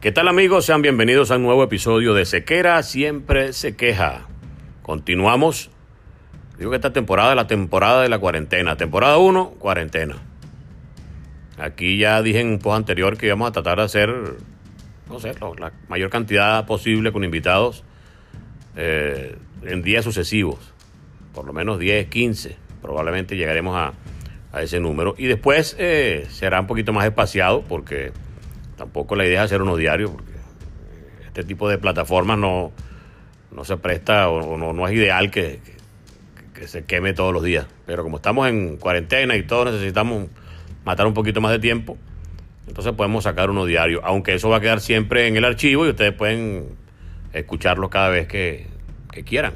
¿Qué tal amigos? Sean bienvenidos a un nuevo episodio de Sequera Siempre se queja. Continuamos. Digo que esta temporada es la temporada de la cuarentena. Temporada 1, cuarentena. Aquí ya dije en un post anterior que íbamos a tratar de hacer, no sé, la mayor cantidad posible con invitados eh, en días sucesivos. Por lo menos 10, 15. Probablemente llegaremos a, ese número. Y después eh, será un poquito más espaciado porque Tampoco la idea es hacer uno diario, porque este tipo de plataformas no, no se presta o, no, es ideal que, se queme todos los días. Pero como estamos en cuarentena y todos necesitamos matar un poquito más de tiempo, entonces podemos sacar uno diario, aunque eso va a quedar siempre en el archivo y ustedes pueden escucharlo cada vez que, que quieran.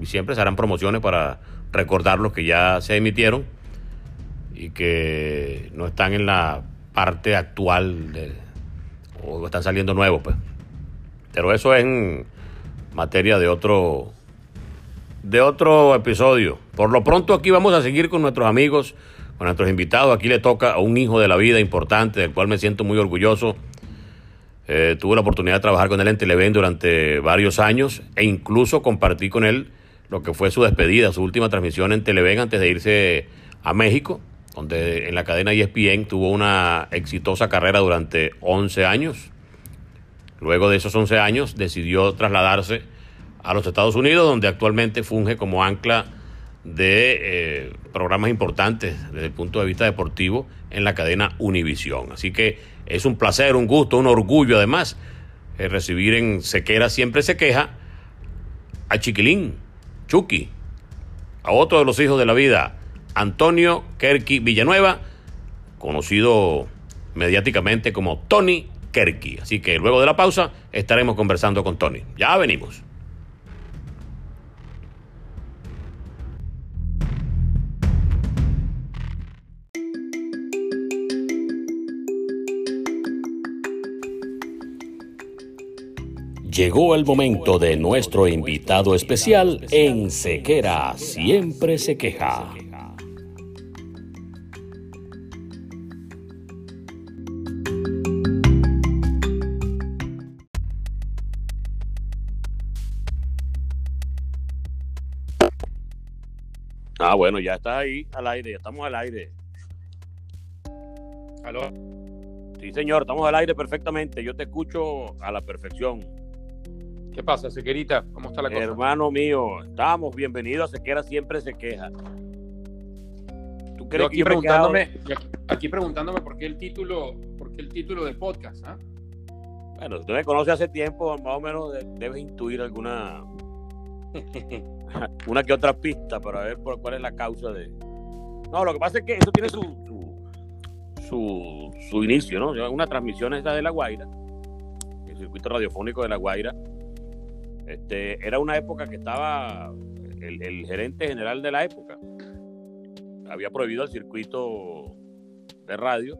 Y siempre se harán promociones para recordar los que ya se emitieron y que no están en la parte actual de, o están saliendo nuevos, pues. Pero eso es en materia de otro de otro episodio. Por lo pronto aquí vamos a seguir con nuestros amigos, con nuestros invitados. Aquí le toca a un hijo de la vida importante, del cual me siento muy orgulloso. Eh, tuve la oportunidad de trabajar con él en Televen durante varios años e incluso compartí con él lo que fue su despedida, su última transmisión en Televen antes de irse a México donde en la cadena ESPN tuvo una exitosa carrera durante 11 años. Luego de esos 11 años decidió trasladarse a los Estados Unidos, donde actualmente funge como ancla de eh, programas importantes desde el punto de vista deportivo en la cadena Univisión. Así que es un placer, un gusto, un orgullo además eh, recibir en Sequera Siempre Se Queja a Chiquilín, Chucky, a otro de los hijos de la vida, Antonio Kerky Villanueva, conocido mediáticamente como Tony Kerky. Así que luego de la pausa estaremos conversando con Tony. Ya venimos. Llegó el momento de nuestro invitado especial en Sequera, siempre se queja. Bueno, ya está ahí al aire, ya estamos al aire. ¿Aló? Sí, señor, estamos al aire perfectamente. Yo te escucho a la perfección. ¿Qué pasa, Sequerita? ¿Cómo está la cosa? Hermano mío, estamos bienvenidos a Sequera Siempre Se Queja. ¿Tú crees aquí, preguntándome, aquí preguntándome por qué el título, por qué el título del podcast, ¿ah? Bueno, usted me conoce hace tiempo, más o menos debes intuir alguna una que otra pista para ver por cuál es la causa de. No, lo que pasa es que eso tiene su, su, su, inicio, ¿no? Una transmisión esta de La Guaira, el circuito radiofónico de La Guaira. Este, era una época que estaba el, gerente general de la época. Había prohibido al circuito de radio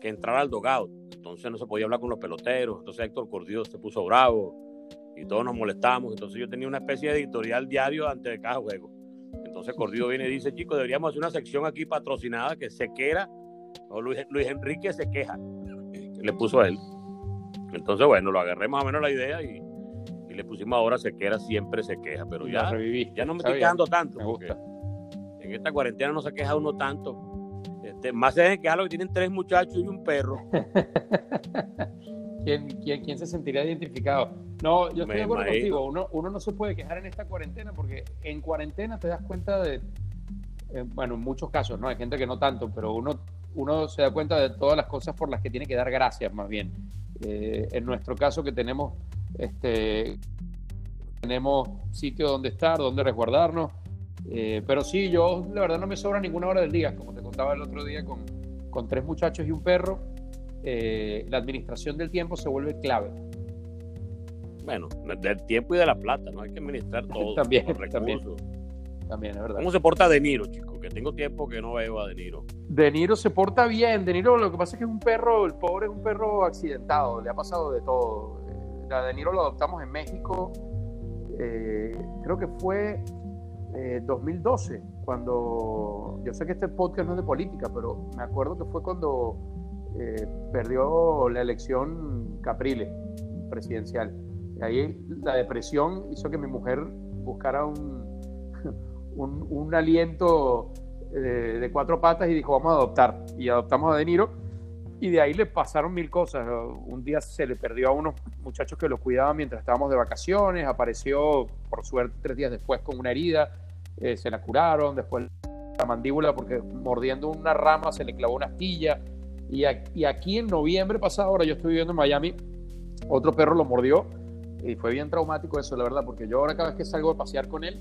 que entrara al dogout. Entonces no se podía hablar con los peloteros. Entonces Héctor Cordillo se puso bravo y todos nos molestamos. Entonces yo tenía una especie de editorial diario antes de cada juego. Entonces Cordillo viene y dice, chicos, deberíamos hacer una sección aquí patrocinada que se quera, o Luis, Luis Enrique se queja. Le puso a él. Entonces, bueno, lo agarré más o menos la idea y, le pusimos ahora Sequera siempre se queja, pero ya, ya no me estoy quejando tanto. En esta cuarentena no se queja uno tanto. Este, más se dejen quejar lo que tienen tres muchachos y un perro. ¿Quién, quién, quién se sentiría identificado? No, yo estoy de acuerdo contigo. Uno, uno no se puede quejar en esta cuarentena porque en cuarentena te das cuenta de, eh, bueno, en muchos casos, ¿no? Hay gente que no tanto, pero uno, uno se da cuenta de todas las cosas por las que tiene que dar gracias, más bien. Eh, en nuestro caso que tenemos, este, tenemos sitio donde estar, donde resguardarnos. Eh, pero sí, yo la verdad no me sobra ninguna hora del día, como te contaba el otro día con, con tres muchachos y un perro. Eh, la administración del tiempo se vuelve clave. Bueno, del tiempo y de la plata, ¿no? Hay que administrar todo. también, también. También, es verdad. ¿Cómo se porta De Niro, chico? Que tengo tiempo que no veo a De Niro. De Niro se porta bien. De Niro lo que pasa es que es un perro, el pobre es un perro accidentado, le ha pasado de todo. Eh, la De Niro lo adoptamos en México, eh, creo que fue 2012, eh, cuando, yo sé que este podcast no es de política, pero me acuerdo que fue cuando perdió la elección Caprile presidencial. Y ahí la depresión hizo que mi mujer buscara un, un, aliento eh, de, cuatro patas y dijo, vamos a adoptar. Y adoptamos a De Niro. Y de ahí le pasaron mil cosas. Un día se le perdió a unos muchachos que lo cuidaban mientras estábamos de vacaciones. Apareció, por suerte, tres días después con una herida. Eh, se la curaron. Después la mandíbula, porque mordiendo una rama se le clavó una astilla. Y, aquí en noviembre pasado, ahora yo estoy viviendo en Miami, otro perro lo mordió. Y fue bien traumático eso, la verdad, porque yo ahora cada vez que salgo a pasear con él,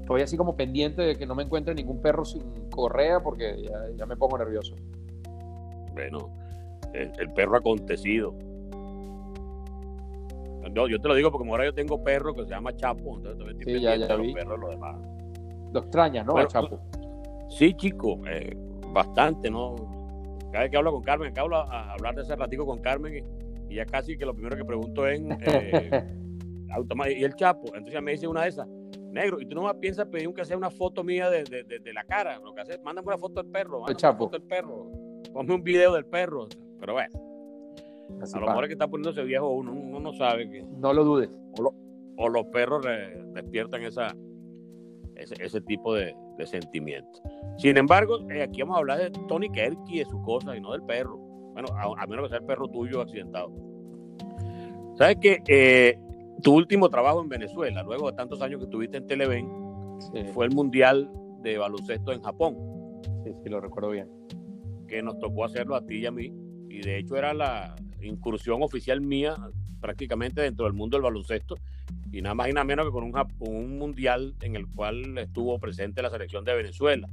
estoy así como pendiente de que no me encuentre ningún perro sin correa porque ya, me pongo nervioso. Bueno, el, perro acontecido. No, yo te lo digo porque ahora yo tengo perro que se llama Chapo, entonces sí, ya, ya vi. perros lo demás. Lo extrañas, ¿no? Chapo. Sí, chico, eh, bastante, ¿no? Cada vez que hablo con Carmen, acabo de hablar de ese ratico con Carmen y, ya casi que lo primero que pregunto es eh, ¿y el Chapo? Entonces me dice una de esas, negro, y tú no más piensas pedir que sea una foto mía de, de, la cara, lo que hace, mándame una foto del perro, mándame una foto del perro, ponme un video del perro, pero bueno, a lo mejor es que está poniéndose viejo uno, uno no sabe que... No lo dudes. O, los perros despiertan esa, ese, tipo de, de sentimientos. Sin embargo, eh, aquí vamos a hablar de Tony Kerky y de su cosa y no del perro. Bueno, a, menos que sea el perro tuyo accidentado. ¿Sabes qué? Eh, tu último trabajo en Venezuela, luego de tantos años que estuviste en Televen, fue el Mundial de Baloncesto en Japón. Sí, sí, lo recuerdo bien. Que nos tocó hacerlo a ti y a mí. Y de hecho era la incursión oficial mía prácticamente dentro del mundo del baloncesto. Y nada más y nada menos que con un, un mundial en el cual estuvo presente la selección de Venezuela.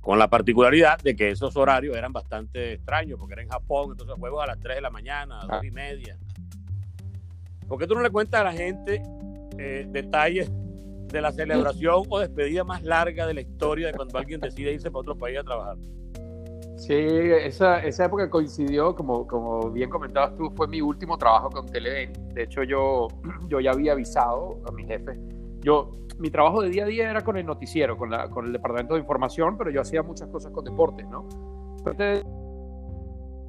Con la particularidad de que esos horarios eran bastante extraños, porque era en Japón, entonces juegos a las 3 de la mañana, a las 2 y media. ¿Por qué tú no le cuentas a la gente eh, detalles de la celebración o despedida más larga de la historia de cuando alguien decide irse para otro país a trabajar? Sí, esa, esa época coincidió, como, como bien comentabas tú, fue mi último trabajo con Televen. De hecho, yo, yo ya había avisado a mi jefe. Yo, mi trabajo de día a día era con el noticiero, con, la, con el departamento de información, pero yo hacía muchas cosas con deportes, ¿no?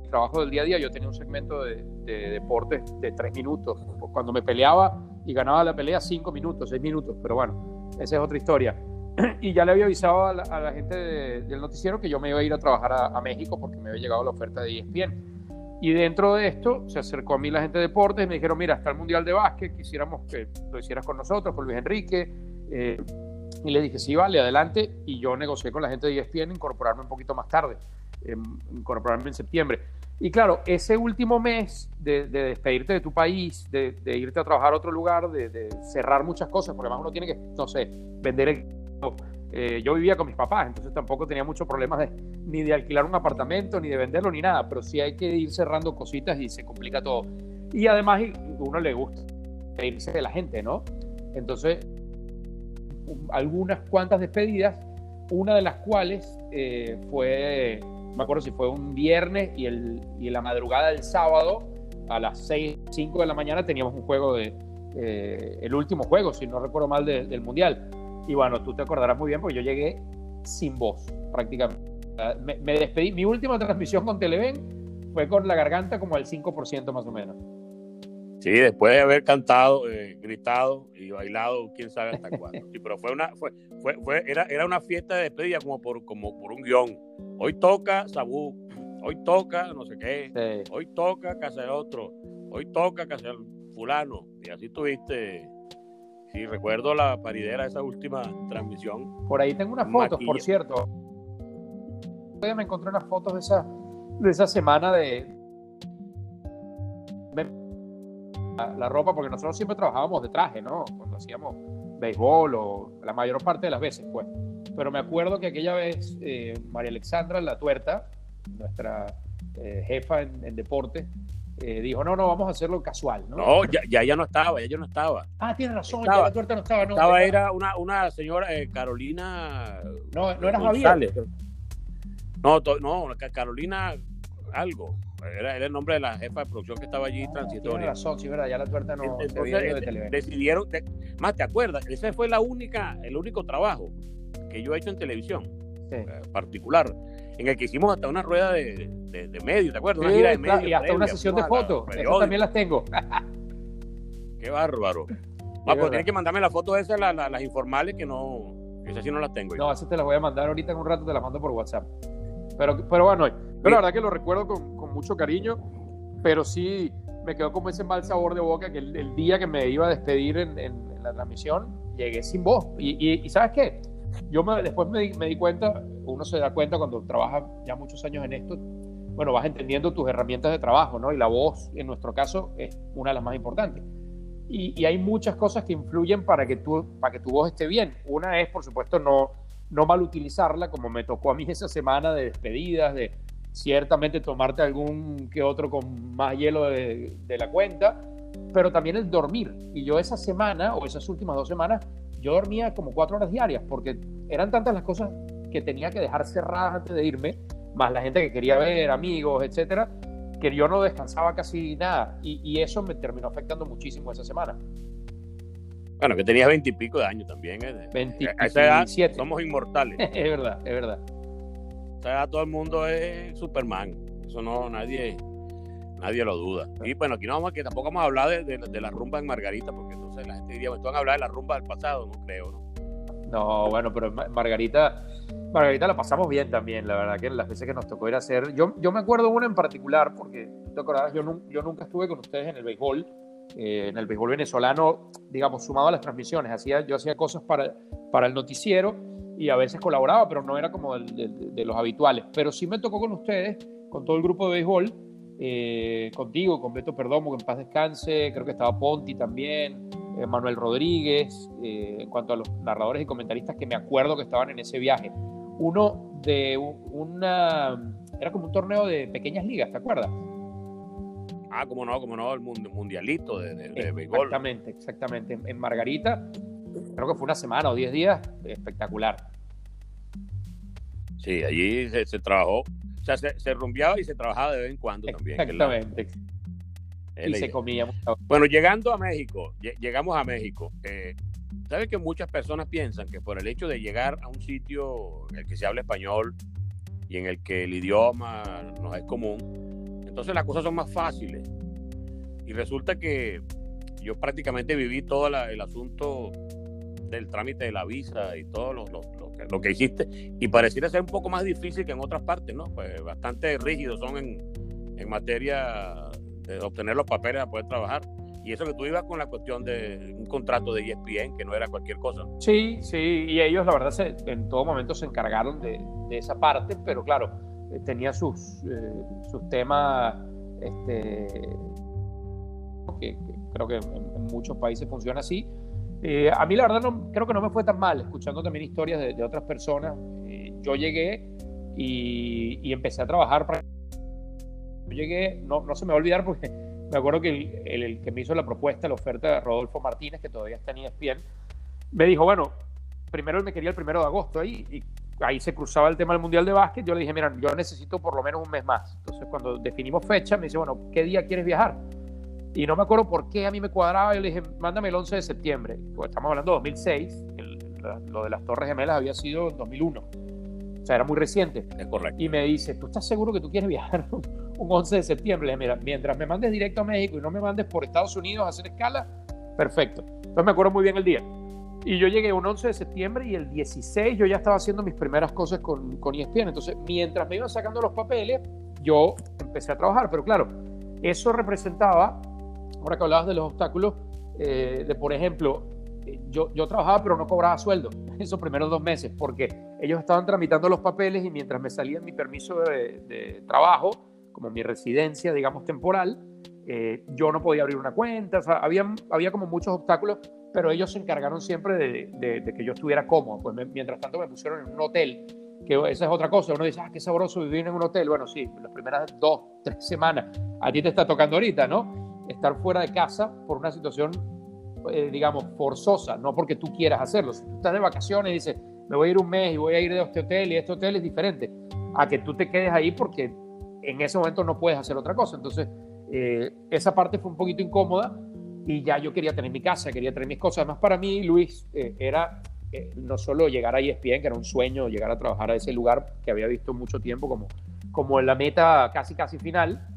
trabajo del día a día, yo tenía un segmento de, de deportes de tres minutos. Cuando me peleaba y ganaba la pelea, cinco minutos, seis minutos. Pero bueno, esa es otra historia. Y ya le había avisado a la, gente del noticiero que yo me iba a ir a trabajar a, México porque me había llegado la oferta de ESPN. Y dentro de esto se acercó a mí la gente de deportes y me dijeron, mira, está el Mundial de Básquet, quisiéramos que lo hicieras con nosotros, con Luis Enrique. Eh, y le dije, sí, vale, adelante. Y yo negocié con la gente de ESPN incorporarme un poquito más tarde, incorporarme en septiembre. Y claro, ese último mes de, despedirte de tu país, de, irte a trabajar a otro lugar, de, cerrar muchas cosas, porque además uno tiene que, no sé, vender el... Eh, yo vivía con mis papás, entonces tampoco tenía muchos problemas ni de alquilar un apartamento, ni de venderlo, ni nada, pero sí hay que ir cerrando cositas y se complica todo. Y además uno le gusta irse de la gente, ¿no? Entonces, algunas cuantas despedidas, una de las cuales eh, fue, me acuerdo si fue un viernes y, el, y la madrugada del sábado, a las 6, 5 de la mañana, teníamos un juego de, eh, el último juego, si no recuerdo mal, del Mundial. Y bueno, tú te acordarás muy bien porque yo llegué sin voz, prácticamente. Me, me despedí, mi última transmisión con Televen fue con la garganta como al 5% más o menos. Sí, después de haber cantado, eh, gritado y bailado, quién sabe hasta cuándo. Sí, pero fue una, fue, fue, fue, era, era una fiesta de despedida como por, como por un guion. Hoy toca Sabú, hoy toca no sé qué, sí. hoy toca casa de otro, hoy toca casa fulano. Y así tuviste, sí, recuerdo la paridera de esa última transmisión. Por ahí tengo unas fotos, por cierto. Me encontré unas fotos de esa, de esa semana de, la, ropa, porque nosotros siempre trabajábamos de traje, ¿no? Cuando hacíamos béisbol o la mayor parte de las veces, pues. Pero me acuerdo que aquella vez eh, María Alexandra La Tuerta, nuestra eh, jefa en, en deporte, eh, dijo, no, no, vamos a hacerlo casual, ¿no? No, ya, ya, ya no estaba, ya yo no estaba. Ah, tienes razón, estaba, ya La Tuerta no estaba. No, estaba, era una, una señora, eh, Carolina... No, no era Javier. No, no, Carolina algo. Era, era, el nombre de la jefa de producción que estaba allí no, transitoria. Tiene razón, sí, verdad, ya la tuerta no Entonces, de. Decidieron, de, más te acuerdas, ese fue la única, el único trabajo que yo he hecho en televisión sí. eh, particular, en el que hicimos hasta una rueda de, de, de medio, ¿te acuerdas? Una gira de medio. Y hasta una sesión de fotos, esas también las tengo. Qué bárbaro. Ah, pues tienes que mandarme las fotos esas, las, informales, que no, esas sí no las tengo. No, esas te las voy a mandar ahorita en un rato, te las mando por WhatsApp. Pero, pero bueno, yo la verdad que lo recuerdo con, con, mucho cariño, pero sí me quedó como ese mal sabor de boca que el, el día que me iba a despedir en, en, en la transmisión, llegué sin voz. Y, y, y ¿sabes qué? Yo me, después me di, cuenta, uno se da cuenta cuando trabaja ya muchos años en esto, bueno, vas entendiendo tus herramientas de trabajo, ¿no? Y la voz, en nuestro caso, es una de las más importantes. Y, hay muchas cosas que influyen para que, tú, para que tu voz esté bien. Una es, por supuesto, no, no mal utilizarla, como me tocó a mí esa semana de despedidas, de ciertamente tomarte algún que otro con más hielo de, de, la cuenta, pero también el dormir. Y yo esa semana, o esas últimas dos semanas, yo dormía como cuatro horas diarias, porque eran tantas las cosas que tenía que dejar cerradas antes de irme, más la gente que quería ver, amigos, etcétera, que yo no descansaba casi nada. Y, y eso me terminó afectando muchísimo esa semana. Bueno, que tenías veintipico de años también. ¿eh? 20, a esa edad somos inmortales. es verdad, es verdad. A esa edad todo el mundo es Superman. Eso no, nadie, nadie lo duda. Y bueno, aquí no vamos, que tampoco vamos a hablar de, de, de la rumba en Margarita, porque entonces la gente diría, me van a hablar de la rumba del pasado, no creo, ¿no? No, bueno, pero Margarita, Margarita la pasamos bien también, la verdad que las veces que nos tocó ir a hacer. Yo, yo me acuerdo una en particular, porque te acordabas, yo, yo nunca estuve con ustedes en el béisbol, eh, en el béisbol venezolano, digamos, sumado a las transmisiones. Hacía, yo hacía cosas para, para el noticiero y a veces colaboraba, pero no era como de, de, de, los habituales. Pero sí me tocó con ustedes, con todo el grupo de béisbol, eh, contigo, con Beto Perdomo, que en paz descanse, creo que estaba Ponti también, eh, Manuel Rodríguez, eh, en cuanto a los narradores y comentaristas que me acuerdo que estaban en ese viaje. Uno de una, era como un torneo de pequeñas ligas, ¿te acuerdas? Ah, como no, como no, el mundialito de, de, de béisbol. Exactamente, exactamente. En, en, Margarita, creo que fue una semana o diez días, espectacular. Sí, allí se, se trabajó, sea, se, se, rumbeaba y se trabajaba de vez en cuando también. Exactamente. y se comía. Bueno, llegando a México, llegamos a México. Eh, ¿Sabes que muchas personas piensan que por el hecho de llegar a un sitio en el que se habla español y en el que el idioma nos es común, entonces las cosas son más fáciles. Y resulta que yo prácticamente viví todo la, el asunto del trámite de la visa y todo lo, lo, lo, que, lo, que, hiciste y pareciera ser un poco más difícil que en otras partes, ¿no? Pues bastante rígidos son en, en materia de obtener los papeles para poder trabajar. Y eso que tú ibas con la cuestión de un contrato de ESPN, que no era cualquier cosa. Sí, sí, y ellos la verdad se, en todo momento se encargaron de, de esa parte, pero claro, eh, tenía sus, eh, sus temas este, que, creo que en, en, muchos países funciona así. Eh, a mí la verdad no, creo que no me fue tan mal, escuchando también historias de, de otras personas. Eh, yo llegué y, y, empecé a trabajar. Yo llegué, no, no se me va a olvidar porque me acuerdo que el, que me hizo la propuesta, la oferta, Rodolfo Martínez, que todavía está en ESPN, me dijo, bueno, primero él me quería el primero de agosto ahí, y ahí se cruzaba el tema del Mundial de Básquet, yo le dije, mira, yo necesito por lo menos un mes más. Entonces, cuando definimos fecha, me dice, bueno, ¿qué día quieres viajar? Y no me acuerdo por qué a mí me cuadraba, yo le dije, mándame el 11 de septiembre, pues estamos hablando de 2006, lo de las Torres Gemelas había sido en 2001. O sea, era muy reciente. Es correcto. Y me dice, ¿tú estás seguro que tú quieres viajar un 11 de septiembre? Le dije, mira, mientras me mandes directo a México y no me mandes por Estados Unidos a hacer escala, perfecto. Entonces me acuerdo muy bien el día. Y yo llegué un 11 de septiembre y el 16 yo ya estaba haciendo mis primeras cosas con, con ESPN. Entonces, mientras me iban sacando los papeles, yo empecé a trabajar. Pero claro, eso representaba, ahora que hablabas de los obstáculos, eh, de por ejemplo, yo, yo trabajaba pero no cobraba sueldo esos primeros dos meses porque ellos estaban tramitando los papeles y mientras me salía mi permiso de, de trabajo, como mi residencia, digamos, temporal, eh, yo no podía abrir una cuenta, o sea, había, había como muchos obstáculos pero ellos se encargaron siempre de, que yo estuviera cómodo. Pues mientras tanto me pusieron en un hotel, que esa es otra cosa. Uno dice, ah, qué sabroso vivir en un hotel. Bueno, sí, las primeras dos, tres semanas. A ti te está tocando ahorita, ¿no? Estar fuera de casa por una situación, eh, digamos, forzosa, no porque tú quieras hacerlo. Si tú estás de vacaciones y dices, me voy a ir un mes y voy a ir de este hotel y este hotel es diferente a que tú te quedes ahí porque en ese momento no puedes hacer otra cosa. Entonces, eh, esa parte fue un poquito incómoda, y ya yo quería tener mi casa, quería tener mis cosas. Además, para mí, Luis, eh, era no solo llegar a ESPN, que era un sueño, llegar a trabajar a ese lugar que había visto mucho tiempo como, como la meta casi, casi final,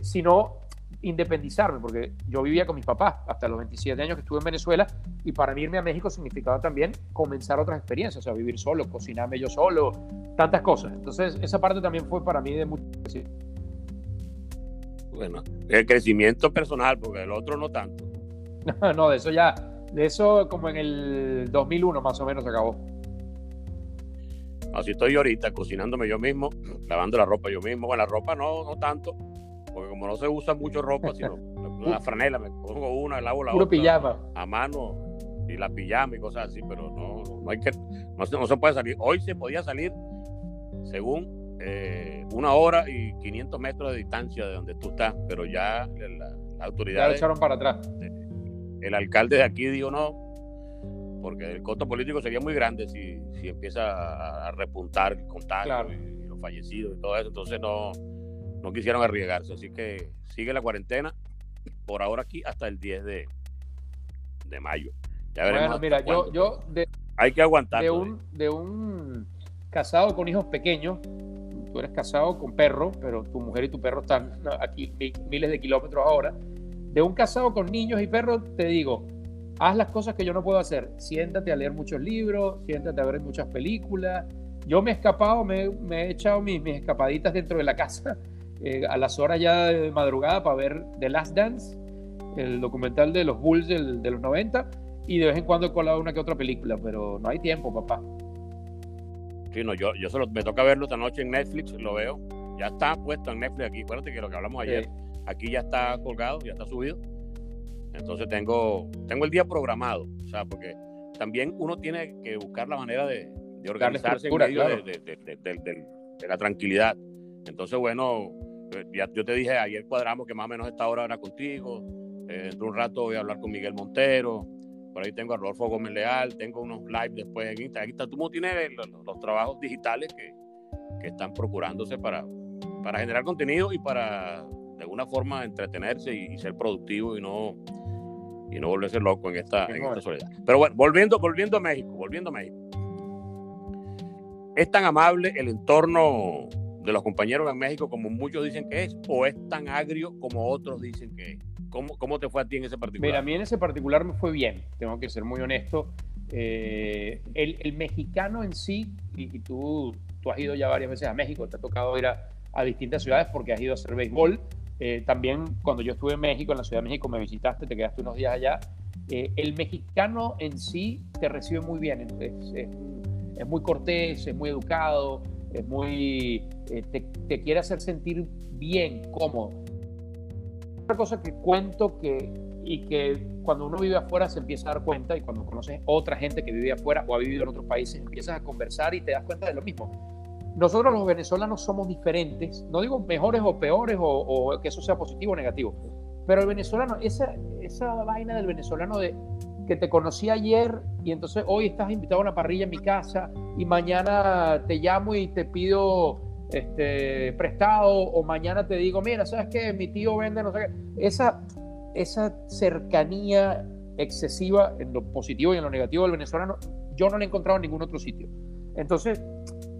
sino independizarme, porque yo vivía con mis papás hasta los 27 años que estuve en Venezuela y para mí irme a México significaba también comenzar otras experiencias, o sea, vivir solo, cocinarme yo solo, tantas cosas. Entonces, esa parte también fue para mí de mucho bueno, el crecimiento personal, porque el otro no tanto. no, de eso ya, de eso como en el 2001 más o menos se acabó. Así estoy ahorita, cocinándome yo mismo, lavando la ropa yo mismo. Bueno, la ropa no, no tanto, porque como no se usa mucho ropa, sino la franela, me pongo una, lavo la Puro otra. pijama. A mano y la pijama y cosas así, pero no, no hay que, no, no se puede salir. Hoy se podía salir, según eh, una hora y 500 metros de distancia de donde tú estás, pero ya la, la autoridad. Ya echaron para atrás. El alcalde de aquí dijo no, porque el costo político sería muy grande si, si empieza a, repuntar el contagio y, los fallecidos y todo eso. Entonces no, no quisieron arriesgarse. Así que sigue la cuarentena por ahora aquí hasta el 10 de, de mayo. Ya veremos bueno, mira, yo, yo hay que aguantar. De un, de un casado con hijos pequeños, tú eres casado con perro, pero tu mujer y tu perro están aquí miles de kilómetros ahora. De un casado con niños y perros, te digo, haz las cosas que yo no puedo hacer. Siéntate a leer muchos libros, siéntate a ver muchas películas. Yo me he escapado, me, he echado mis, mis, escapaditas dentro de la casa eh, a las horas ya de madrugada para ver The Last Dance, el documental de los Bulls del, de los 90, y de vez en cuando he colado una que otra película, pero no hay tiempo, papá. Sí, no, yo, yo solo, me toca verlo esta noche en Netflix, lo veo. Ya está puesto en Netflix aquí. Acuérdate que lo que hablamos ayer, aquí ya está colgado, ya está subido. Entonces tengo, tengo el día programado, o sea, porque también uno tiene que buscar la manera de, de organizarse en medio de, la tranquilidad. Entonces, bueno, ya, yo te dije, ayer cuadramos que más o menos esta hora era contigo. Eh, dentro de un rato voy a hablar con Miguel Montero. Por ahí tengo a Rodolfo Gómez Leal, tengo unos live después en Instagram. Aquí tú tienes los, los, trabajos digitales que, que, están procurándose para, para generar contenido y para de alguna forma entretenerse y, ser productivo y no, y no volverse loco en esta, en esta soledad. Pero bueno, volviendo, volviendo a México, volviendo a México. ¿Es tan amable el entorno de los compañeros en México como muchos dicen que es o es tan agrio como otros dicen que es? ¿Cómo, ¿Cómo, te fue a ti en ese particular? Mira, a mí en ese particular me fue bien, tengo que ser muy honesto. Eh, el, el, mexicano en sí, y, tú, tú has ido ya varias veces a México, te ha tocado ir a, a distintas ciudades porque has ido a hacer béisbol. Eh, también cuando yo estuve en México, en la Ciudad de México, me visitaste, te quedaste unos días allá. Eh, el mexicano en sí te recibe muy bien, es, es, es muy cortés, es muy educado, es muy, te, te, quiere hacer sentir bien, cómodo cosa que cuento que, y que cuando uno vive afuera se empieza a dar cuenta y cuando conoces otra gente que vive afuera o ha vivido en otros países, empiezas a conversar y te das cuenta de lo mismo. Nosotros los venezolanos somos diferentes, no digo mejores o peores o, o que eso sea positivo o negativo, Pero el venezolano, esa, esa vaina del venezolano de que te conocí ayer y entonces hoy estás invitado a una parrilla en mi casa y mañana te llamo y te pido este, prestado o mañana te digo, mira, ¿sabes qué? Mi tío vende, no sé qué. Esa, esa cercanía excesiva en lo positivo y en lo negativo del venezolano, yo no la he encontrado en ningún otro sitio. Entonces,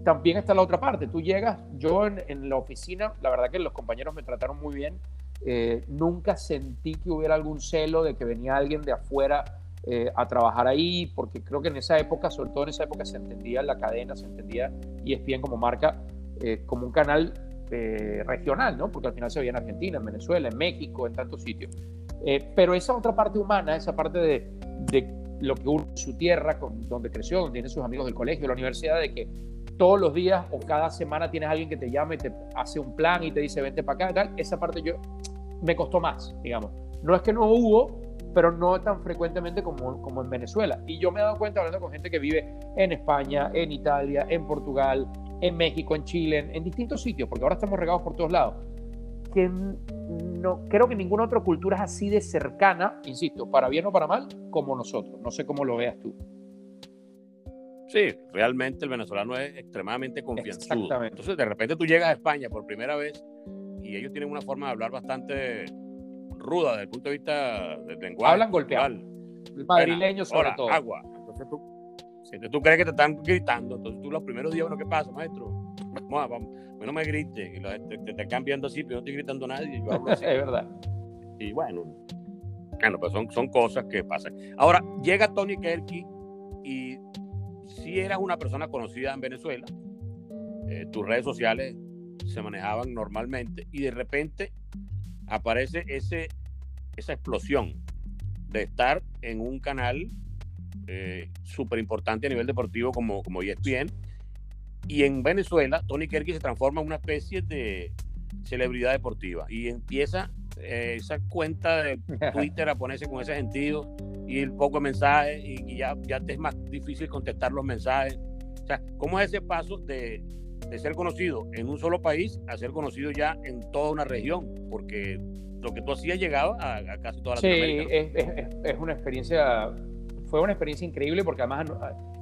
también está la otra parte. Tú llegas, yo en, la oficina, la verdad que los compañeros me trataron muy bien. Eh, nunca sentí que hubiera algún celo de que venía alguien de afuera eh, a trabajar ahí, porque creo que en esa época, sobre todo en esa época, se entendía la cadena, se entendía ESPN como marca, eh, como un canal regional, ¿no? Porque al final se veía en Argentina, en Venezuela, en México, en tantos sitios. pero esa otra parte humana, esa parte de, de lo que uno su tierra, con, donde creció, donde tiene sus amigos del colegio, la universidad, de que todos los días o cada semana tienes alguien que te llama y te hace un plan y te dice vente para acá tal, esa parte yo me costó más, digamos. No es que no hubo, pero no tan frecuentemente como, como en Venezuela. Y yo me he dado cuenta hablando con gente que vive en España, en Italia, en Portugal, en México, en Chile, en, distintos sitios, porque ahora estamos regados por todos lados, que no creo que ninguna otra cultura es así de cercana, insisto, para bien o para mal, como nosotros. No sé cómo lo veas tú. Sí, realmente el venezolano es extremadamente confianzudo. Entonces, de repente tú llegas a España por primera vez y ellos tienen una forma de hablar bastante ruda desde el punto de vista del lenguaje. Hablan golpeado. El madrileño sobre todo. agua. Entonces tú, si tú crees que te están gritando, entonces tú los primeros días, bueno, ¿qué pasa, maestro? Vamos, vamos, no me grites, te, te, te, están viendo así, pero no estoy gritando a nadie. Yo hablo así. es verdad. Y bueno, bueno, pues son, son cosas que pasan. Ahora, llega Tony Kerky y si eras una persona conocida en Venezuela, eh, tus redes sociales se manejaban normalmente y de repente aparece ese, esa explosión de estar en un canal eh, súper importante a nivel deportivo como, como ESPN. Y en Venezuela, Tony Kerky se transforma en una especie de celebridad deportiva y empieza eh, esa cuenta de Twitter a ponerse con ese sentido y el poco de mensajes y, ya, ya te es más difícil contestar los mensajes. O sea, ¿cómo es ese paso de, de ser conocido en un solo país a ser conocido ya en toda una región? Porque lo que tú hacías llegaba a, casi toda la Sí, es, es, es, una experiencia, fue una experiencia increíble porque además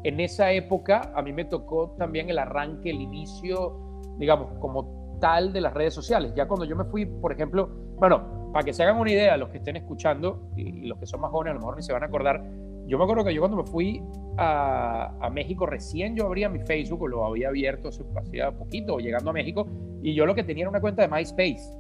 en esa época a mí me tocó también el arranque, el inicio, digamos, como tal de las redes sociales. Ya cuando yo me fui, por ejemplo, bueno, para que se hagan una idea, los que estén escuchando y, los que son más jóvenes a lo mejor ni se van a acordar, yo me acuerdo que yo cuando me fui a, México recién yo abría mi Facebook, lo había abierto hacía poquito, llegando a México, y yo lo que tenía era una cuenta de MySpace.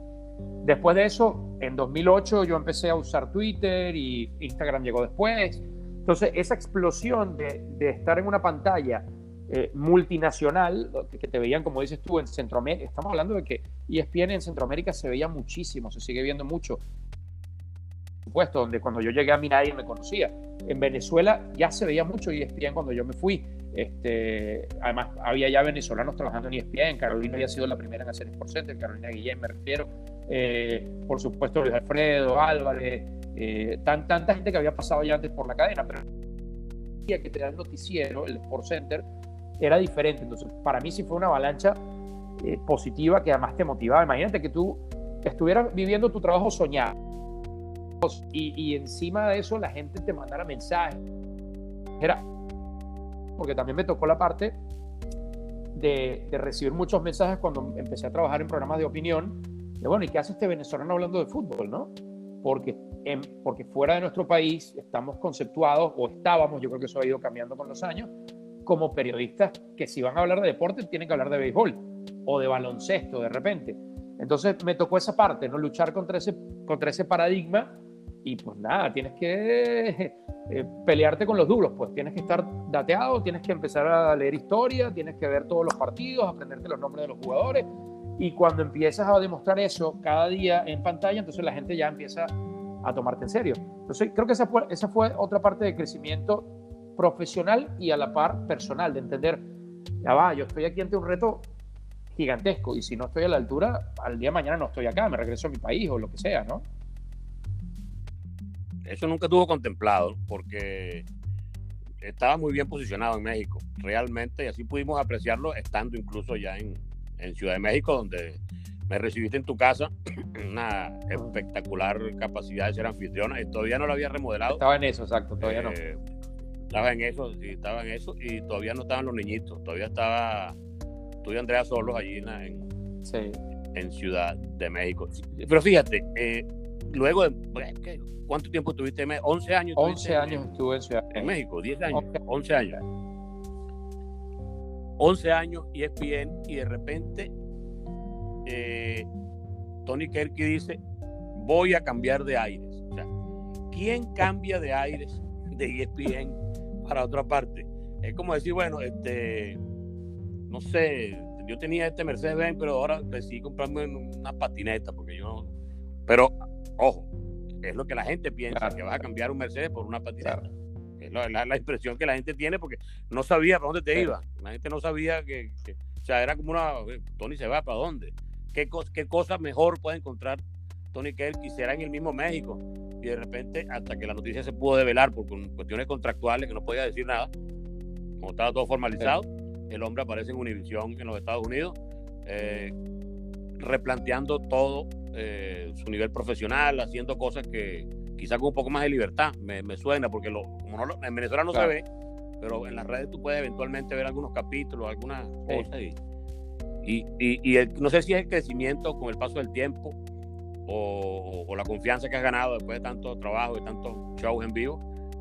Después de eso, en 2008 yo empecé a usar Twitter y Instagram llegó después. Entonces, esa explosión de, de estar en una pantalla eh, multinacional, que te veían, como dices tú, en Centroamérica. Estamos hablando de que ESPN en Centroamérica se veía muchísimo, se sigue viendo mucho. Supuesto, donde cuando yo llegué a mí nadie me conocía. En Venezuela ya se veía mucho ESPN cuando yo me fui. Este, además, había ya venezolanos trabajando en ESPN. Carolina había sido la primera en hacer Sport Center, Carolina Guillén, me refiero. Eh, por supuesto, Luis Alfredo, Álvarez, eh, tan, tanta gente que había pasado ya antes por la cadena, pero que te da el noticiero, el Sport Center, era diferente. Entonces, para mí sí fue una avalancha eh, positiva que además te motivaba. Imagínate que tú estuvieras viviendo tu trabajo soñado y, y encima de eso la gente te mandara mensajes. Era, porque también me tocó la parte de, de, recibir muchos mensajes cuando empecé a trabajar en programas de opinión. De bueno, ¿y qué hace este venezolano hablando de fútbol, no? Porque, en, porque fuera de nuestro país estamos conceptuados, o estábamos, yo creo que eso ha ido cambiando con los años, como periodistas que si van a hablar de deporte tienen que hablar de béisbol o de baloncesto de repente. Entonces me tocó esa parte, ¿no? Luchar contra ese, contra ese paradigma y pues nada, tienes que eh, pelearte con los duros, pues tienes que estar dateado, tienes que empezar a leer historia, tienes que ver todos los partidos, aprenderte los nombres de los jugadores y cuando empiezas a demostrar eso cada día en pantalla, entonces la gente ya empieza a tomarte en serio. Entonces creo que esa fue, esa fue otra parte de crecimiento profesional y a la par personal, de entender, ya va, yo estoy aquí ante un reto gigantesco y si no estoy a la altura, al día de mañana no estoy acá, me regreso a mi país o lo que sea, ¿no? Eso nunca estuvo contemplado porque estaba muy bien posicionado en México, realmente, y así pudimos apreciarlo estando incluso ya en, en Ciudad de México, donde me recibiste en tu casa, una espectacular capacidad de ser anfitriona. Y todavía no lo había remodelado. Estaba en eso, exacto, todavía no. Eh, estaba en eso, sí, estaba en eso. Y todavía no estaban los niñitos. Todavía estaba tú y Andrea solos allí en, en Ciudad de México. Pero fíjate, eh, luego de. ¿Cuánto tiempo México? 11 años. 11 años estuve en Ciudad En México, 10 años. 11 años. 11 años y es bien, y de repente eh, Tony Kerky dice, voy a cambiar de aires. O sea, ¿quién cambia de aires de ESPN para otra parte? Es como decir, bueno, este, no sé, yo tenía este Mercedes-Benz, pero ahora decidí comprarme una patineta, porque yo, pero, ojo, es lo que la gente piensa, que vas a cambiar un Mercedes por una patineta. Es la, impresión que la gente tiene porque no sabía para dónde te iba. La gente no sabía que, o sea, era como una, Tony se va para dónde. ¿Qué, qué cosa mejor puede encontrar Tony Kell? Quisiera en el mismo México. Y de repente, hasta que la noticia se pudo develar por cuestiones contractuales, que no podía decir nada, como estaba todo formalizado, el hombre aparece en Univision en los Estados Unidos, eh, replanteando todo eh, su nivel profesional, haciendo cosas que quizá con un poco más de libertad, me, suena, porque lo, como no en Venezuela no se ve, pero en las redes tú puedes eventualmente ver algunos capítulos, algunas cosas. Y, y, no sé si es el crecimiento con el paso del tiempo o, la confianza que has ganado después de tanto trabajo y tantos shows en vivo,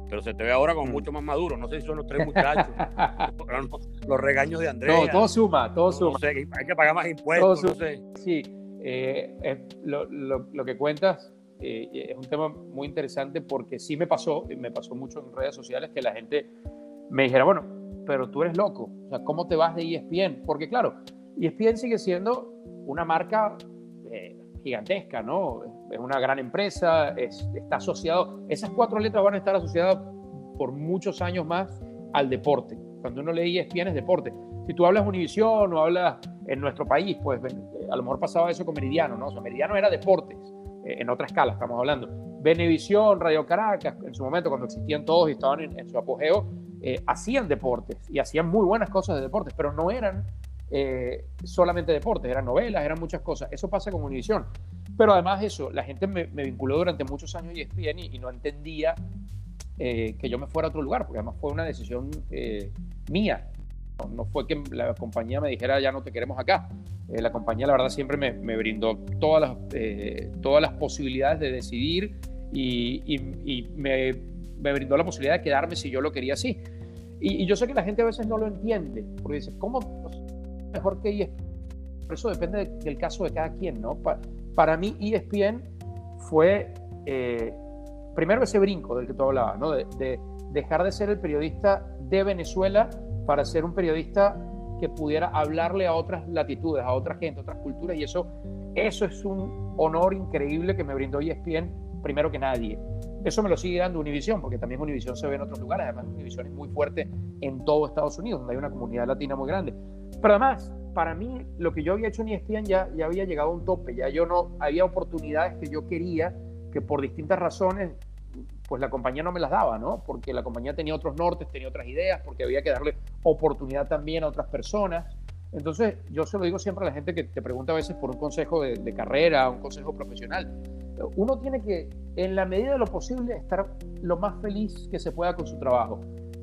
pero se te ve ahora como mm. mucho más maduro. No sé si son los tres muchachos, los regaños de Andrés. No, todo suma, todo suma. hay que pagar más impuestos. No sé. Sí, eh, lo, lo, que cuentas eh, es un tema muy interesante porque sí me pasó, y me pasó mucho en redes sociales, que la gente me dijera, bueno, pero tú eres loco, o sea, ¿cómo te vas de ESPN? Porque claro, ESPN sigue siendo una marca eh, gigantesca, ¿no? Es una gran empresa, está asociado, esas cuatro letras van a estar asociadas por muchos años más al deporte. Cuando uno lee ESPN es deporte. Si tú hablas Univision o hablas en nuestro país, pues a lo mejor pasaba eso con Meridiano, ¿no? O sea, Meridiano era deportes, eh, en otra escala estamos hablando. Venevisión, Radio Caracas, en su momento cuando existían todos y estaban en, su apogeo, eh, hacían deportes y hacían muy buenas cosas de deportes, pero no eran eh, solamente deportes, eran novelas, eran muchas cosas. Eso pasa con Univision. Pero además eso, la gente me, vinculó durante muchos años y ESPN y, y no entendía que yo me fuera a otro lugar, porque además fue una decisión mía. No, fue que la compañía me dijera ya no te queremos acá. La compañía la verdad siempre me, brindó todas las, todas las posibilidades de decidir y, me, brindó la posibilidad de quedarme si yo lo quería así. Y, yo sé que la gente a veces no lo entiende, porque dice, ¿cómo? mejor que ESPN. Por eso depende del caso de cada quien, ¿no? para mí ESPN fue eh, primero ese brinco del que tú hablabas, ¿no? De, dejar de ser el periodista de Venezuela para ser un periodista que pudiera hablarle a otras latitudes, a otra gente, a otras culturas, y eso, eso es un honor increíble que me brindó ESPN primero que nadie. Eso me lo sigue dando Univision, porque también Univision se ve en otros lugares, además Univision es muy fuerte en todo Estados Unidos, donde hay una comunidad latina muy grande. Pero además, para mí, lo que yo había hecho en ESPN ya, ya había llegado a un tope, ya yo no, había oportunidades que yo quería, que por distintas razones, pues la compañía no me las daba, ¿no? Porque la compañía tenía otros nortes, tenía otras ideas, porque había que darle oportunidad también a otras personas. Entonces, yo se lo digo siempre a la gente que te pregunta a veces por un consejo de, carrera, un consejo profesional. Uno tiene que, en la medida de lo posible, estar lo más feliz que se pueda con su trabajo.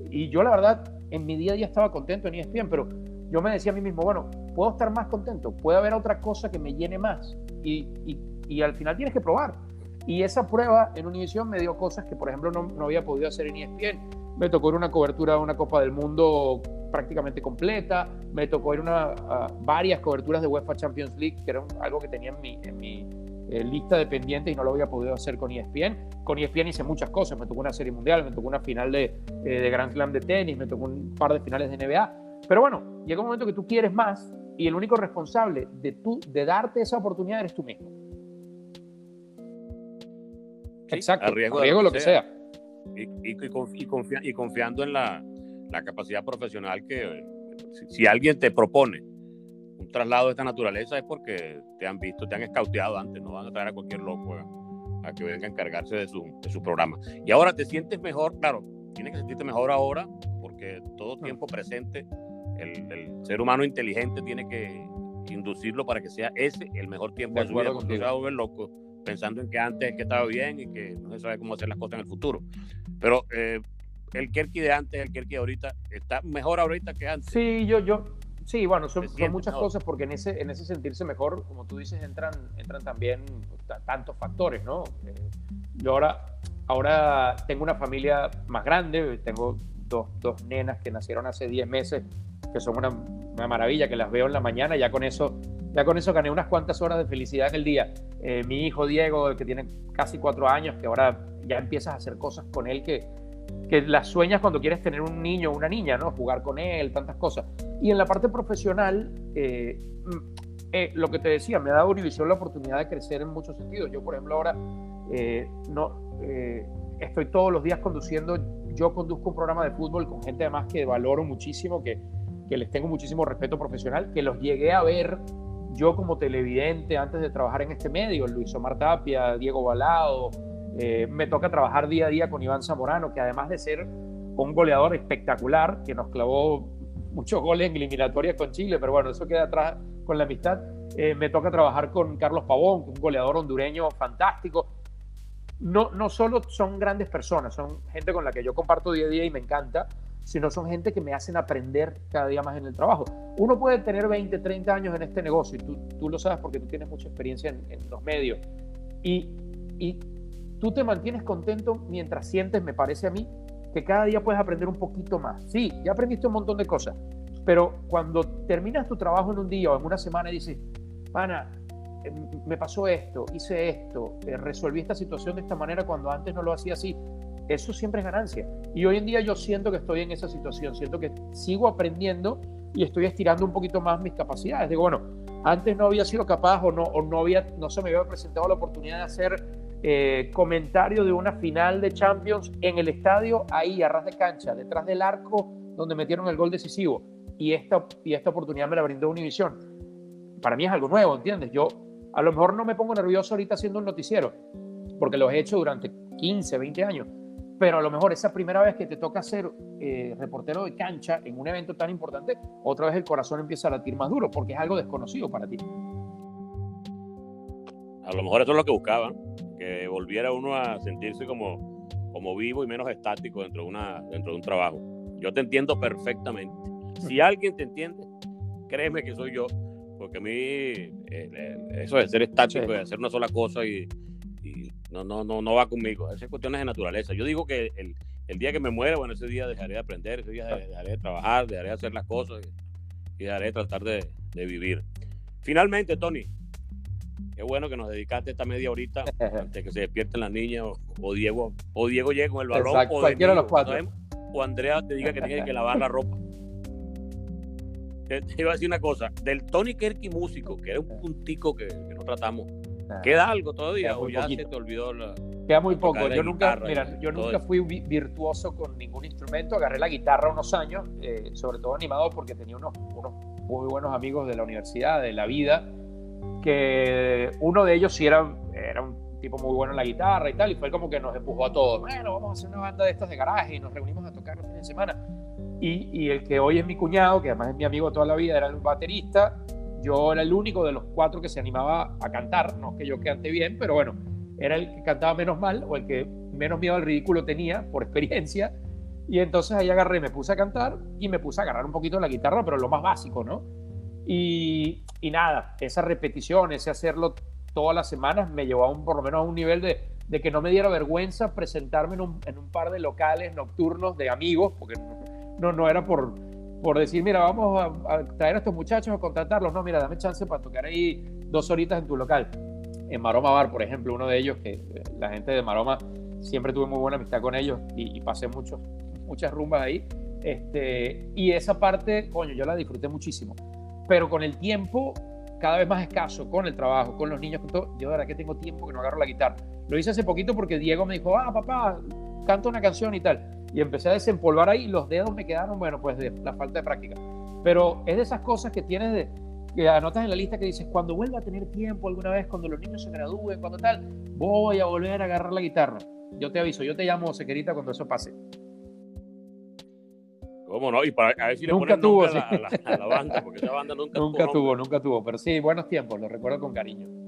Y yo, la verdad, en mi día a día estaba contento en ESPN, pero yo me decía a mí mismo, bueno, puedo estar más contento, puede haber otra cosa que me llene más y, y, y al final tienes que probar. Y esa prueba en Univision me dio cosas que, por ejemplo, no, no había podido hacer en ESPN. Me tocó ir una cobertura de una Copa del Mundo prácticamente completa, me tocó ir una, a varias coberturas de UEFA Champions League, que era algo que tenía en mi, en mi eh, lista de pendientes y no lo había podido hacer con ESPN. Con ESPN hice muchas cosas, me tocó una serie mundial, me tocó una final de, eh, de Grand Slam de tenis, me tocó un par de finales de NBA, pero bueno, llega un momento que tú quieres más y el único responsable de, de darte esa oportunidad eres tú mismo. Exacto, arriesgo, lo que sea. Y, confiando en la, capacidad profesional que si, alguien te propone un traslado de esta naturaleza es porque te han visto, te han escauteado antes, no van a traer a cualquier loco a, que venga a encargarse de su, de su programa. Y ahora te sientes mejor, claro, tienes que sentirte mejor ahora porque todo tiempo presente el, ser humano inteligente tiene que inducirlo para que sea ese el mejor tiempo de, su vida, porque se va a volver loco pensando en que antes que estaba bien y que no se sabe cómo hacer las cosas en el futuro. Pero eh, el Kerky de antes, el Kerky de ahorita, está mejor ahorita que antes. Sí, yo, yo, sí, bueno, son, muchas cosas porque en ese, en ese sentirse mejor, como tú dices, entran, entran también tantos factores, ¿no? Eh, yo ahora, ahora tengo una familia más grande, tengo dos, dos nenas que nacieron hace 10 meses, que son una, una maravilla, que las veo en la mañana, ya con eso ya con eso gané unas cuantas horas de felicidad en el día. Eh, mi hijo Diego, que tiene casi cuatro años, que ahora ya empiezas a hacer cosas con él que, que las sueñas cuando quieres tener un niño o una niña, ¿no? Jugar con él, tantas cosas. Y en la parte profesional, eh, mm, eh, lo que te decía, me ha dado Univision la oportunidad de crecer en muchos sentidos. Yo, por ejemplo, ahora no, estoy todos los días conduciendo, yo conduzco un programa de fútbol con gente además que valoro muchísimo, que, que les tengo muchísimo respeto profesional, que los llegué a ver yo como televidente antes de trabajar en este medio, Luis Omar Tapia, Diego Balado, eh, me toca trabajar día a día con Iván Zamorano, que además de ser un goleador espectacular, que nos clavó muchos goles en eliminatoria con Chile, pero bueno, eso queda atrás con la amistad. Eh, me toca trabajar con Carlos Pavón, un goleador hondureño fantástico. No, no solo son grandes personas, son gente con la que yo comparto día a día y me encanta, sino son gente que me hacen aprender cada día más en el trabajo. Uno puede tener 20, 30 años en este negocio y tú, tú lo sabes porque tú tienes mucha experiencia en, los medios y, y tú te mantienes contento mientras sientes, me parece a mí, que cada día puedes aprender un poquito más. Sí, ya aprendiste un montón de cosas, pero cuando terminas tu trabajo en un día o en una semana y dices, pana, eh, me pasó esto, hice esto, eh, resolví esta situación de esta manera cuando antes no lo hacía así, eso siempre es ganancia. Y hoy en día yo siento que estoy en esa situación, siento que sigo aprendiendo y estoy estirando un poquito más mis capacidades. Digo, bueno, antes no había sido capaz o no, o no, había, no se me había presentado la oportunidad de hacer eh, comentario de una final de Champions en el estadio, ahí a ras de cancha, detrás del arco donde metieron el gol decisivo. Y esta, y esta oportunidad me la brindó Univision. Para mí es algo nuevo, ¿entiendes? Yo a lo mejor no me pongo nervioso ahorita haciendo un noticiero, porque lo he hecho durante 15, 20 años pero a lo mejor esa primera vez que te toca ser eh, reportero de cancha en un evento tan importante, otra vez el corazón empieza a latir más duro porque es algo desconocido para ti. A lo mejor eso es lo que buscaban, que volviera uno a sentirse como, como vivo y menos estático dentro de, una, dentro de un trabajo. Yo te entiendo perfectamente. Si alguien te entiende, créeme que soy yo, porque a mí eh, eso de ser estático, de hacer una sola cosa y, no, no, no, no va conmigo. Esas cuestiones de naturaleza. Yo digo que el, el, día que me muera, bueno, ese día dejaré de aprender, ese día dejaré de trabajar, dejaré de hacer las cosas y, dejaré de tratar de, de, vivir. Finalmente, Tony, qué bueno que nos dedicaste esta media horita antes que se despierten las niñas o, Diego o Diego llegue con el balón o, cualquiera de los cuatro. o Andrea te diga que tiene que lavar la ropa. Te, iba a decir una cosa, del Tony Kerky músico, que era un puntico que, que no tratamos, ¿Queda algo todavía o ya se te olvidó la, Queda muy poco. Yo nunca, mira, yo nunca fui virtuoso con ningún instrumento. Agarré la guitarra unos años, eh, sobre todo animado porque tenía unos, unos muy buenos amigos de la universidad, de la vida, que uno de ellos sí era, era un tipo muy bueno en la guitarra y tal, y fue como que nos empujó a todos. Bueno, vamos a hacer una banda de estas de garaje y nos reunimos a tocar los fines de semana. Y, y el que hoy es mi cuñado, que además es mi amigo toda la vida, era el baterista, yo era el único de los cuatro que se animaba a cantar, no que yo cante bien, pero bueno, era el que cantaba menos mal o el que menos miedo al ridículo tenía por experiencia. Y entonces ahí agarré, me puse a cantar y me puse a agarrar un poquito la guitarra, pero lo más básico, ¿no? Y, y nada, esa repetición, ese hacerlo todas las semanas me llevó por lo menos a un nivel de, de que no me diera vergüenza presentarme en un, en un, par de locales nocturnos de amigos, porque no, no era por, por decir, mira, vamos a, traer a estos muchachos a contratarlos. No, mira, dame chance para tocar ahí dos horitas en tu local. En Maroma Bar, por ejemplo, uno de ellos, que eh, la gente de Maroma siempre tuve muy buena amistad con ellos y, pasé muchos, muchas rumbas ahí. Este, y esa parte, coño, yo la disfruté muchísimo. Pero con el tiempo, cada vez más escaso, con el trabajo, con los niños, con todo, yo de verdad que tengo tiempo que no agarro la guitarra. Lo hice hace poquito porque Diego me dijo, ah, papá, canta una canción y tal y empecé a desempolvar ahí, los dedos me quedaron, bueno, pues de la falta de práctica. Pero es de esas cosas que tienes de, que anotas en la lista que dices, cuando vuelva a tener tiempo alguna vez, cuando los niños se gradúen, cuando tal, voy a volver a agarrar la guitarra. Yo te aviso, yo te llamo, Sequerita, cuando eso pase. ¿Cómo no? Y para, a ver si nunca tuvo a, la, a, la, banda, porque esa banda nunca, nunca tuvo. Nunca tuvo, pero sí, buenos tiempos, lo recuerdo con cariño.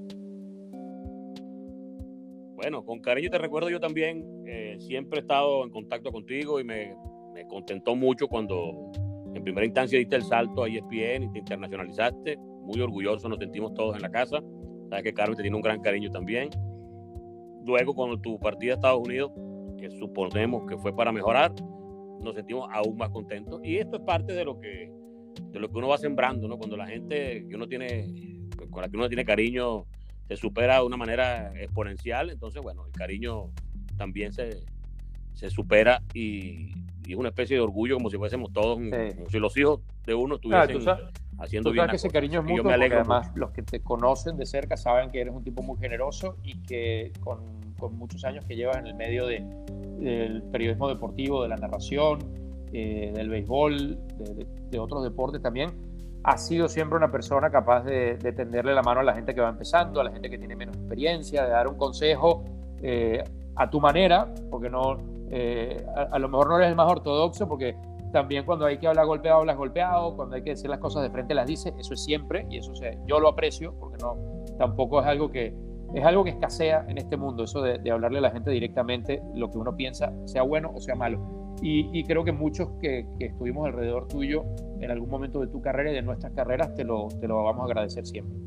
Bueno, con cariño te recuerdo yo también. Eh, siempre he estado en contacto contigo y me, me, contentó mucho cuando en primera instancia diste el salto a ESPN y te internacionalizaste. Muy orgulloso nos sentimos todos en la casa. Sabes que Carmen te tiene un gran cariño también. Luego, cuando tu partida a Estados Unidos, que suponemos que fue para mejorar, nos sentimos aún más contentos. Y esto es parte de lo que, de lo que uno va sembrando, ¿no? Cuando la gente que uno tiene, con la que uno tiene cariño, se supera de una manera exponencial, entonces, bueno, el cariño también se, se supera y, y, es una especie de orgullo como si fuésemos todos, como si los hijos de uno estuviesen haciendo tú bien. que ese cariño es mutuo, porque además los que te conocen de cerca saben que eres un tipo muy generoso y que con, con muchos años que llevas en el medio de, del periodismo deportivo, de la narración, eh, del béisbol, de, otros deportes también, ha sido siempre una persona capaz de, tenderle la mano a la gente que va empezando, a la gente que tiene menos experiencia, de dar un consejo eh, a tu manera, porque no, eh, a, lo mejor no eres el más ortodoxo, porque también cuando hay que hablar golpeado, hablas golpeado, cuando hay que decir las cosas de frente, las dices, eso es siempre, y eso yo lo aprecio, porque no, tampoco es algo que, es algo que escasea en este mundo, eso de, hablarle a la gente directamente lo que uno piensa, sea bueno o sea malo. Y, creo que muchos que, estuvimos alrededor tuyo en algún momento de tu carrera y de nuestras carreras, te lo, te lo vamos a agradecer siempre.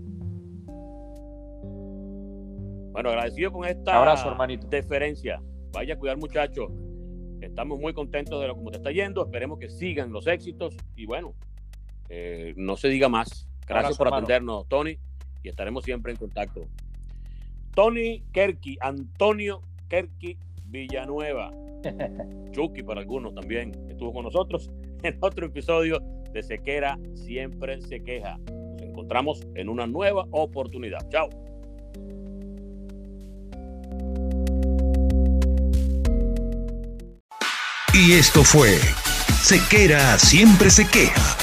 Bueno, agradecido con esta Abrazo, hermanito. deferencia. Vaya a cuidar, muchachos. Estamos muy contentos de lo como te está yendo. Esperemos que sigan los éxitos. Y bueno, eh, no se diga más. Gracias por atendernos, Tony. Y estaremos siempre en contacto. Tony Kerky, Antonio Kerky Villanueva. Chucky para algunos también estuvo con nosotros en otro episodio de Sequera Siempre se queja. Nos encontramos en una nueva oportunidad. Chao. Y esto fue Sequera Siempre se queja